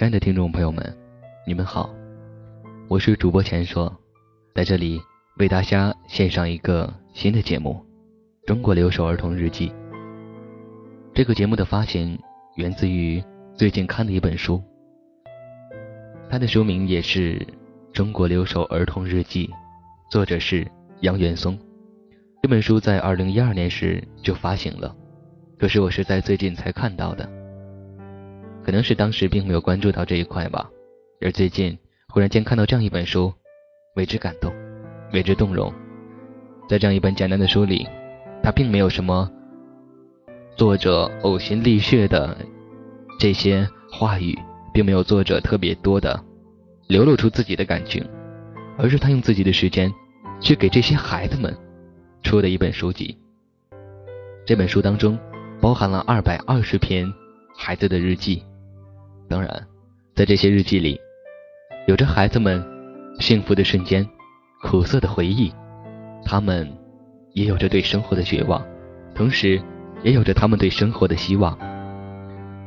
亲爱的听众朋友们，你们好，我是主播钱说，在这里为大家献上一个新的节目《中国留守儿童日记》。这个节目的发行源自于最近看的一本书，它的书名也是《中国留守儿童日记》，作者是杨元松。这本书在二零一二年时就发行了，可是我是在最近才看到的。可能是当时并没有关注到这一块吧，而最近忽然间看到这样一本书，为之感动，为之动容。在这样一本简单的书里，它并没有什么作者呕心沥血的这些话语，并没有作者特别多的流露出自己的感情，而是他用自己的时间去给这些孩子们出的一本书籍。这本书当中包含了二百二十篇孩子的日记。当然，在这些日记里，有着孩子们幸福的瞬间、苦涩的回忆，他们也有着对生活的绝望，同时也有着他们对生活的希望。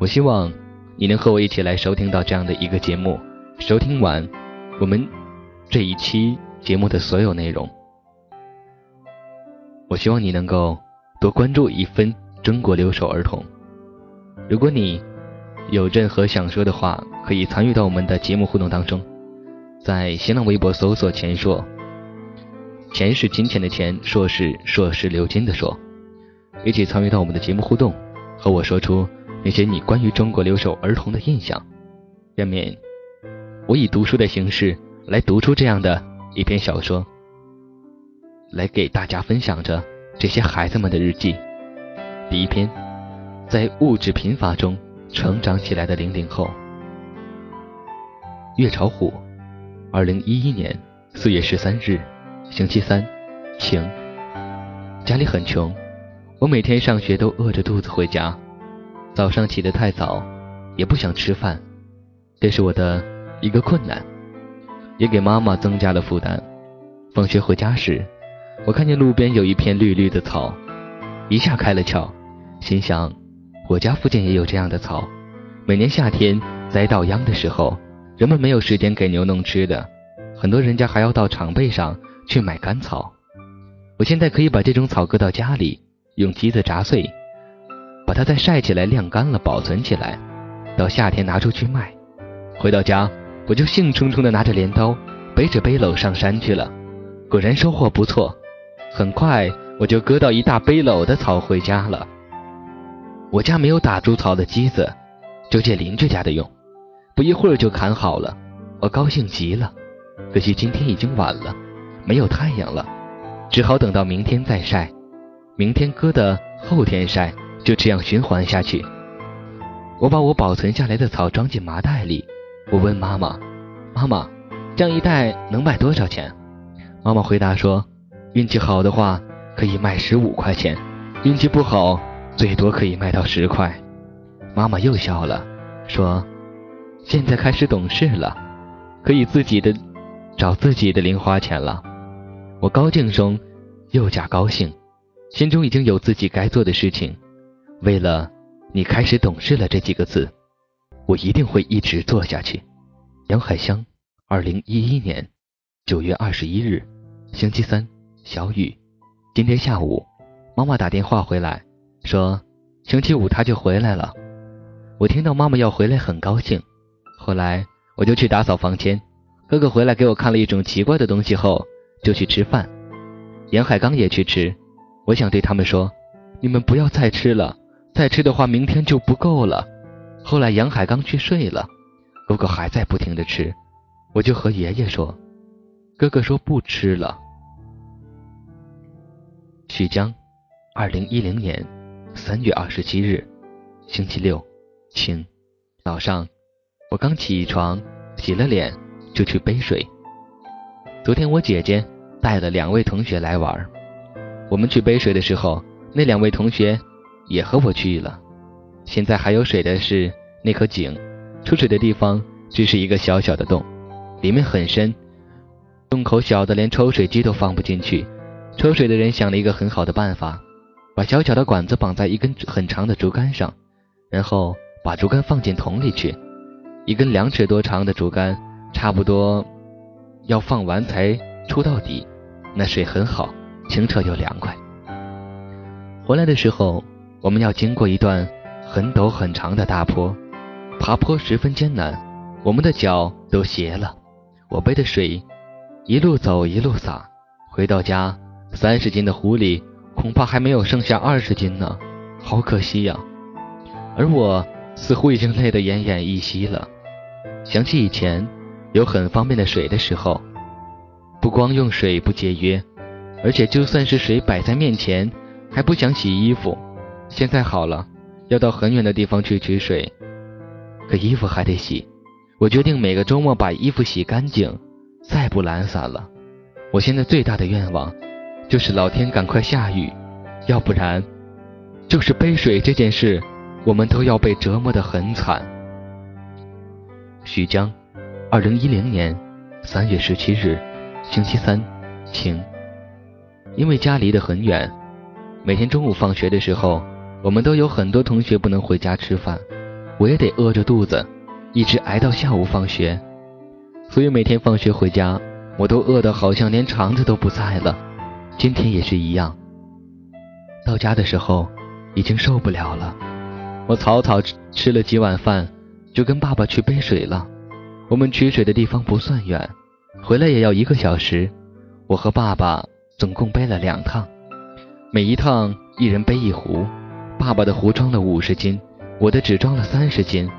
我希望你能和我一起来收听到这样的一个节目，收听完我们这一期节目的所有内容。我希望你能够多关注一分中国留守儿童。如果你。有任何想说的话，可以参与到我们的节目互动当中，在新浪微博搜索“钱硕”，钱是金钱的钱，硕是硕是流金的硕，一起参与到我们的节目互动，和我说出那些你关于中国留守儿童的印象。下面，我以读书的形式来读出这样的一篇小说，来给大家分享着这些孩子们的日记。第一篇，在物质贫乏中。成长起来的零零后，月朝虎，二零一一年四月十三日，星期三，晴。家里很穷，我每天上学都饿着肚子回家，早上起得太早，也不想吃饭，这是我的一个困难，也给妈妈增加了负担。放学回家时，我看见路边有一片绿绿的草，一下开了窍，心想。我家附近也有这样的草，每年夏天栽稻秧的时候，人们没有时间给牛弄吃的，很多人家还要到场背上去买干草。我现在可以把这种草割到家里，用机子砸碎，把它再晒起来晾干了保存起来，到夏天拿出去卖。回到家，我就兴冲冲地拿着镰刀，背着背篓上山去了。果然收获不错，很快我就割到一大背篓的草回家了。我家没有打猪草的机子，就借邻居家的用，不一会儿就砍好了。我高兴极了，可惜今天已经晚了，没有太阳了，只好等到明天再晒。明天割的，后天晒，就这样循环下去。我把我保存下来的草装进麻袋里，我问妈妈：“妈妈，这样一袋能卖多少钱？”妈妈回答说：“运气好的话，可以卖十五块钱；运气不好。”最多可以卖到十块，妈妈又笑了，说：“现在开始懂事了，可以自己的找自己的零花钱了。”我高兴中又加高兴，心中已经有自己该做的事情。为了“你开始懂事了”这几个字，我一定会一直做下去。杨海香，二零一一年九月二十一日，星期三，小雨。今天下午，妈妈打电话回来。说星期五他就回来了，我听到妈妈要回来很高兴。后来我就去打扫房间，哥哥回来给我看了一种奇怪的东西后，就去吃饭。杨海刚也去吃，我想对他们说：“你们不要再吃了，再吃的话明天就不够了。”后来杨海刚去睡了，哥哥还在不停的吃，我就和爷爷说：“哥哥说不吃了。”许江，二零一零年。三月二十七日，星期六，晴。早上，我刚起床，洗了脸，就去背水。昨天我姐姐带了两位同学来玩，我们去背水的时候，那两位同学也和我去了。现在还有水的是那口井，出水的地方只是一个小小的洞，里面很深，洞口小的连抽水机都放不进去。抽水的人想了一个很好的办法。把小小的管子绑在一根很长的竹竿上，然后把竹竿放进桶里去。一根两尺多长的竹竿，差不多要放完才出到底。那水很好，清澈又凉快。回来的时候，我们要经过一段很陡很长的大坡，爬坡十分艰难，我们的脚都斜了。我背的水一路走一路洒，回到家，三十斤的壶里恐怕还没有剩下二十斤呢，好可惜呀！而我似乎已经累得奄奄一息了。想起以前有很方便的水的时候，不光用水不节约，而且就算是水摆在面前。还不想洗衣服，现在好了，要到很远的地方去取水，可衣服还得洗。我决定每个周末把衣服洗干净，再不懒散了。我现在最大的愿望就是老天赶快下雨，要不然就是背水这件事，我们都要被折磨得很惨。徐江，二零一零年三月十七日，星期三，晴。因为家离得很远。每天中午放学的时候，我们都有很多同学不能回家吃饭，我也得饿着肚子，一直挨到下午放学。所以每天放学回家，我都饿得好像连肠子都不在了。今天也是一样。到家的时候，已经受不了了。我草草吃了几碗饭，就跟爸爸去背水了。我们取水的地方不算远，回来也要一个小时。我和爸爸总共背了两趟。每一趟一人背一壶，爸爸的壶装了五十斤，我的只装了三十斤。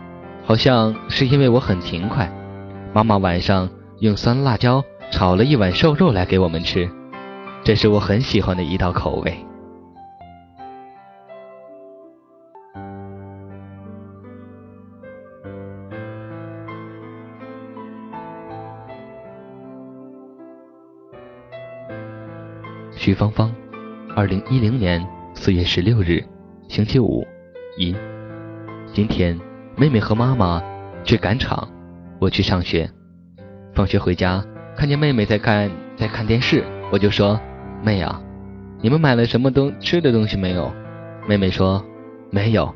好像是因为我很勤快。妈妈晚上用酸辣椒炒了一碗瘦肉来给我们吃，这是我很喜欢的一道口味。徐芳芳。二零一零年四月十六日，星期五，一。今天妹妹和妈妈去赶场，我去上学。放学回家，看见妹妹在看在看电视，我就说：“妹啊，你们买了什么东吃的东西没有？”妹妹说：“没有。”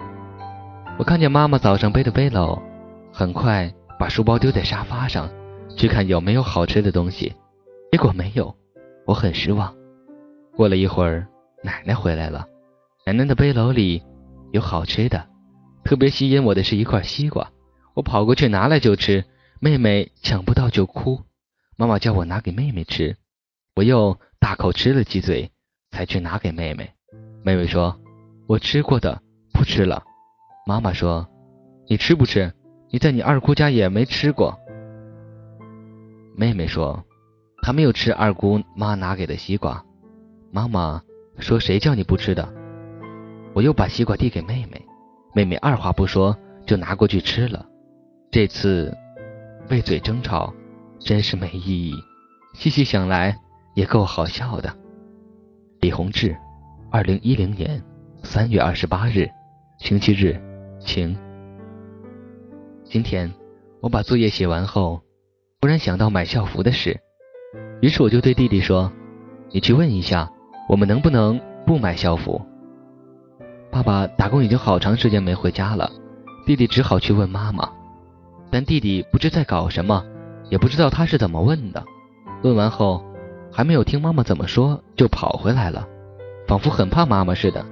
我看见妈妈早上背的背篓，很快把书包丢在沙发上，去看有没有好吃的东西，结果没有，我很失望。过了一会儿。奶奶回来了，奶奶的背篓里有好吃的，特别吸引我的是一块西瓜，我跑过去拿来就吃，妹妹抢不到就哭，妈妈叫我拿给妹妹吃，我又大口吃了几嘴，才去拿给妹妹。妹妹说：“我吃过的，不吃了。”妈妈说：“你吃不吃？你在你二姑家也没吃过。”妹妹说：“她没有吃二姑妈拿给的西瓜。”妈妈。说谁叫你不吃的？我又把西瓜递给妹妹，妹妹二话不说就拿过去吃了。这次为嘴争吵真是没意义，细细想来也够好笑的。李洪志，二零一零年三月二十八日，星期日，晴。今天我把作业写完后，忽然想到买校服的事，于是我就对弟弟说：“你去问一下。”我们能不能不买校服？爸爸打工已经好长时间没回家了，弟弟只好去问妈妈。但弟弟不知在搞什么，也不知道他是怎么问的。问完后，还没有听妈妈怎么说，就跑回来了，仿佛很怕妈妈似的。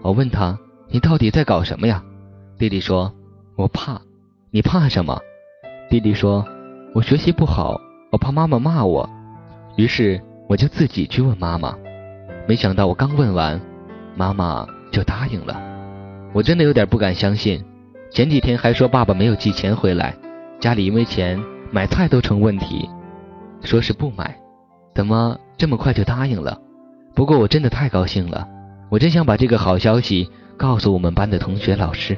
我问他：“你到底在搞什么呀？”弟弟说：“我怕。”你怕什么？弟弟说：“我学习不好，我怕妈妈骂我。”于是我就自己去问妈妈。没想到我刚问完，妈妈就答应了。我真的有点不敢相信。前几天还说爸爸没有寄钱回来，家里因为钱买菜都成问题，说是不买，怎么这么快就答应了？不过我真的太高兴了，我真想把这个好消息告诉我们班的同学老师。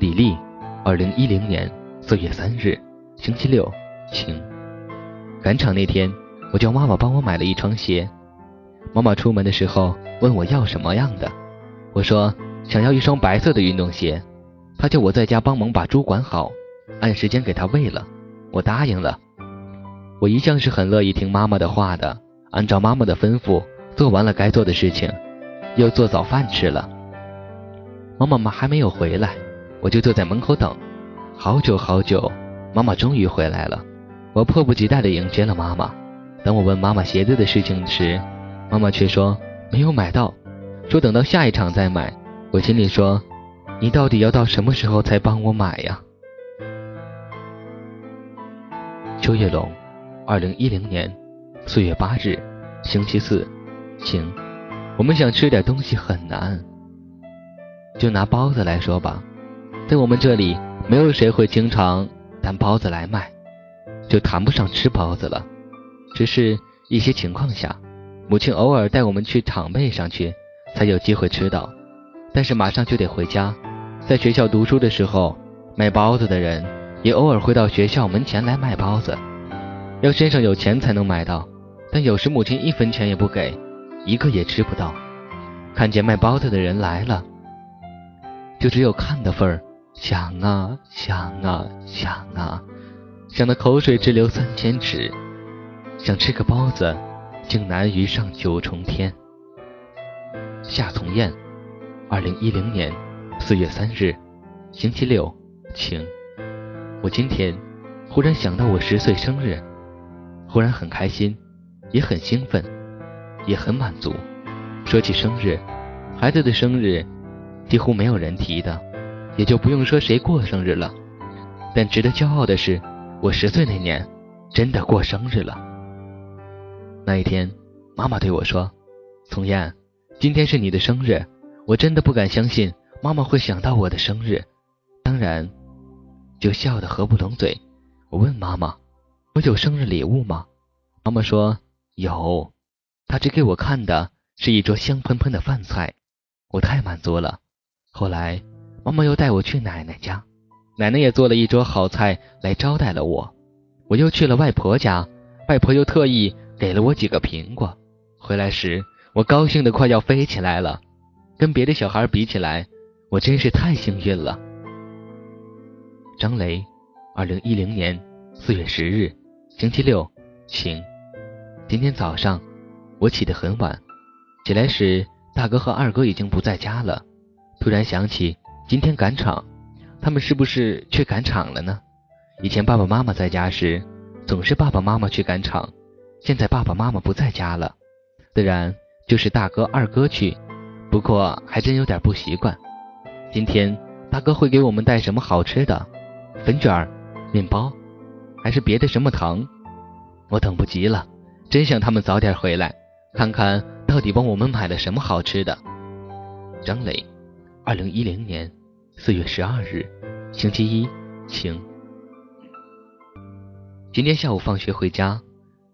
李丽，二零一零年四月三日，星期六，晴。赶场那天，我叫妈妈帮我买了一双鞋。妈妈出门的时候问我要什么样的，我说想要一双白色的运动鞋。她叫我在家帮忙把猪管好，按时间给她喂了。我答应了。我一向是很乐意听妈妈的话的，按照妈妈的吩咐做完了该做的事情，又做早饭吃了。妈妈妈还没有回来，我就坐在门口等。好久好久，妈妈终于回来了。我迫不及待地迎接了妈妈。当我问妈妈鞋子的事情时，妈妈却说没有买到，说等到下一场再买。我心里说，你到底要到什么时候才帮我买呀？秋叶龙，二零一零年四月八日，星期四，晴。我们想吃点东西很难。就拿包子来说吧，在我们这里，没有谁会经常担包子来卖，就谈不上吃包子了。只是一些情况下，母亲偶尔带我们去场背上去，才有机会吃到。但是马上就得回家，在学校读书的时候，卖包子的人。也偶尔会到学校门前来卖包子，要身上有钱才能买到，但有时母亲一分钱也不给，一个也吃不到。看见卖包子的人来了，就只有看的份儿，想啊想啊想啊，想得口水直流三千尺，想吃个包子，竟难于上九重天。夏从燕，二零一零年四月三日，星期六，晴。我今天忽然想到我十岁生日，忽然很开心，也很兴奋，也很满足。说起生日，孩子的生日几乎没有人提的，也就不用说谁过生日了。但值得骄傲的是，我十岁那年真的过生日了。那一天，妈妈对我说：“从燕，今天是你的生日。”我真的不敢相信妈妈会想到我的生日。当然。就笑得合不拢嘴。我问妈妈：“我有生日礼物吗？”妈妈说：“有。”她只给我看的是一桌香喷喷的饭菜，我太满足了。后来妈妈又带我去奶奶家，奶奶也做了一桌好菜来招待了我。我又去了外婆家，外婆又特意给了我几个苹果。回来时，我高兴得快要飞起来了。跟别的小孩比起来，我真是太幸运了。张雷，二零一零年四月十日，星期六，晴。今天早上我起得很晚，起来时大哥和二哥已经不在家了。突然想起今天赶场，他们是不是去赶场了呢？以前爸爸妈妈在家时，总是爸爸妈妈去赶场，现在爸爸妈妈不在家了，自然就是大哥二哥去。不过还真有点不习惯。今天大哥会给我们带什么好吃的？粉卷、面包，还是别的什么糖？我等不及了，真想他们早点回来，看看到底帮我们买了什么好吃的。张磊，二零一零年四月十二日，星期一，晴。今天下午放学回家，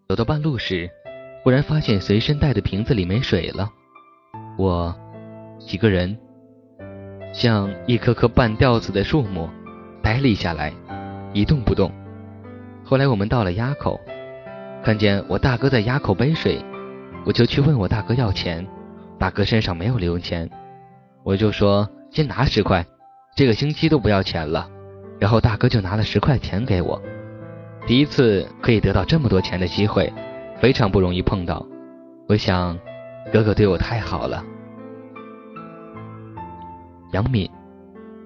走到半路时，忽然发现随身带的瓶子里没水了。我几个人像一棵棵半吊子的树木。呆立下来，一动不动。后来我们到了垭口，看见我大哥在垭口背水，我就去问我大哥要钱。大哥身上没有零钱，我就说先拿十块，这个星期都不要钱了。然后大哥就拿了十块钱给我。第一次可以得到这么多钱的机会，非常不容易碰到。我想，哥哥对我太好了。杨敏，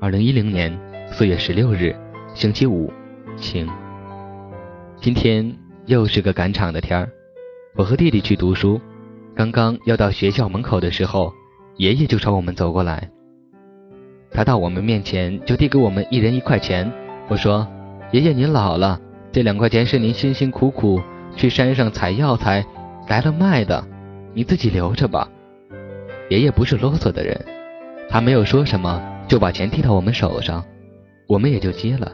二零一零年。四月十六日，星期五，晴。今天又是个赶场的天儿。我和弟弟去读书，刚刚要到学校门口的时候，爷爷就朝我们走过来。他到我们面前就递给我们一人一块钱。我说：“爷爷您老了，这两块钱是您辛辛苦苦去山上采药材来了卖的，你自己留着吧。”爷爷不是啰嗦的人，他没有说什么，就把钱递到我们手上。我们也就接了。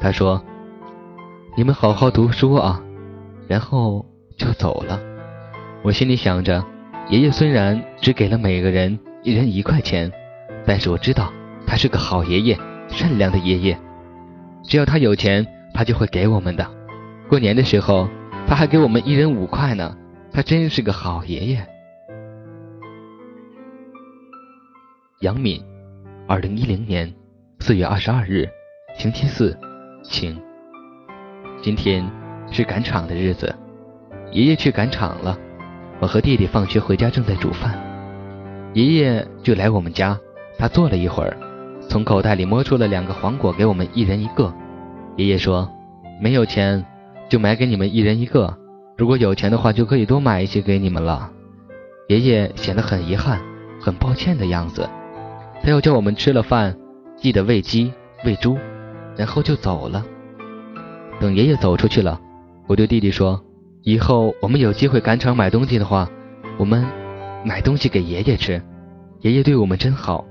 他说：“你们好好读书啊。”然后就走了。我心里想着，爷爷虽然只给了每个人一人一块钱，但是我知道他是个好爷爷，善良的爷爷。只要他有钱，他就会给我们的。过年的时候，他还给我们一人五块呢。他真是个好爷爷。杨敏，二零一零年。四月二十二日，星期四，晴。今天是赶场的日子，爷爷去赶场了。我和弟弟放学回家，正在煮饭，爷爷就来我们家。他坐了一会儿，从口袋里摸出了两个黄果给我们一人一个。爷爷说：“没有钱，就买给你们一人一个；如果有钱的话，就可以多买一些给你们了。”爷爷显得很遗憾、很抱歉的样子。他又叫我们吃了饭，记得喂鸡、喂猪，然后就走了。等爷爷走出去了，我对弟弟说：“以后我们有机会赶场买东西的话，我们买东西给爷爷吃。爷爷对我们真好。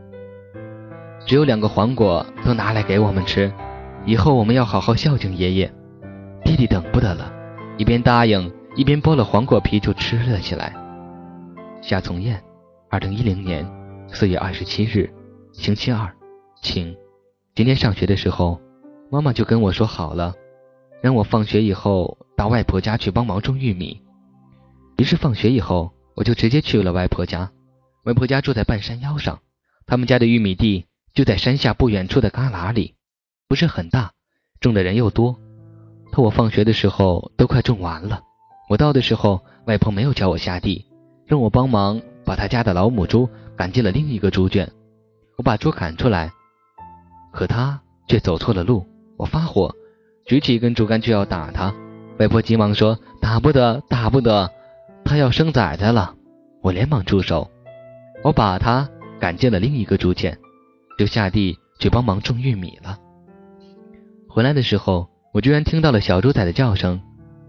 只有两个黄果都拿来给我们吃，以后我们要好好孝敬爷爷。”弟弟等不得了，一边答应，一边剥了黄果皮就吃了起来。夏从燕，二零一零年四月二十七日，星期二，晴。今天上学的时候，妈妈就跟我说好了。让我放学以后到外婆家去帮忙种玉米。于是放学以后，我就直接去了外婆家。外婆家住在半山腰上，他们家的玉米地就在山下不远处的旮旯里，不是很大，种的人又多。可我放学的时候都快种完了。我到的时候，外婆没有叫我下地，让我帮忙把他家的老母猪赶进了另一个猪圈。我把猪赶出来，可它却走错了路。我发火。举起一根竹竿就要打他，外婆急忙说：“打不得，打不得，他要生崽崽了。”我连忙住手，我把他赶进了另一个猪圈，就下地去帮忙种玉米了。回来的时候，我居然听到了小猪崽的叫声，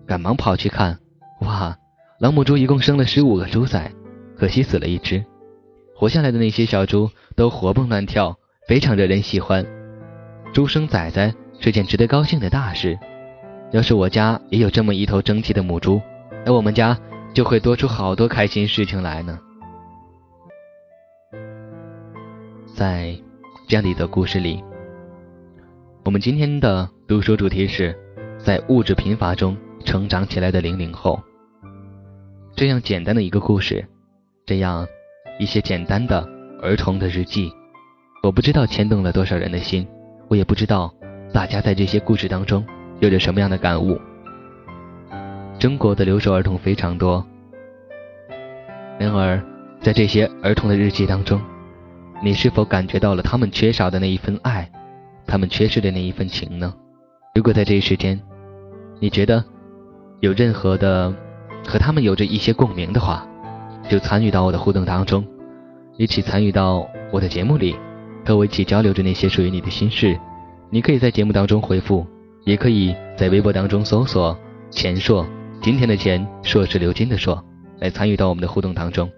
赶忙跑去看，哇，老母猪一共生了十五个猪崽，可惜死了一只，活下来的那些小猪都活蹦乱跳，非常惹人喜欢。猪生崽崽。是件值得高兴的大事。要是我家也有这么一头争气的母猪，那我们家就会多出好多开心事情来呢。在这样的一则故事里，我们今天的读书主题是在物质贫乏中成长起来的零零后。这样简单的一个故事，这样一些简单的儿童的日记，我不知道牵动了多少人的心，我也不知道。大家在这些故事当中有着什么样的感悟？中国的留守儿童非常多，然而在这些儿童的日记当中，你是否感觉到了他们缺少的那一份爱，他们缺失的那一份情呢？如果在这一时间，你觉得有任何的和他们有着一些共鸣的话，就参与到我的互动当中，一起参与到我的节目里，和我一起交流着那些属于你的心事。你可以在节目当中回复，也可以在微博当中搜索“钱硕”，今天的钱硕是流金的硕，来参与到我们的互动当中。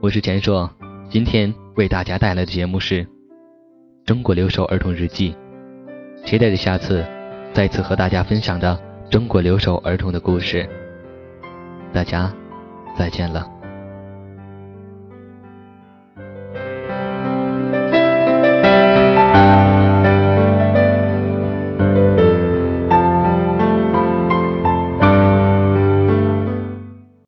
我是钱硕，今天为大家带来的节目是《中国留守儿童日记》，期待着下次再次和大家分享的中国留守儿童的故事。大家再见了。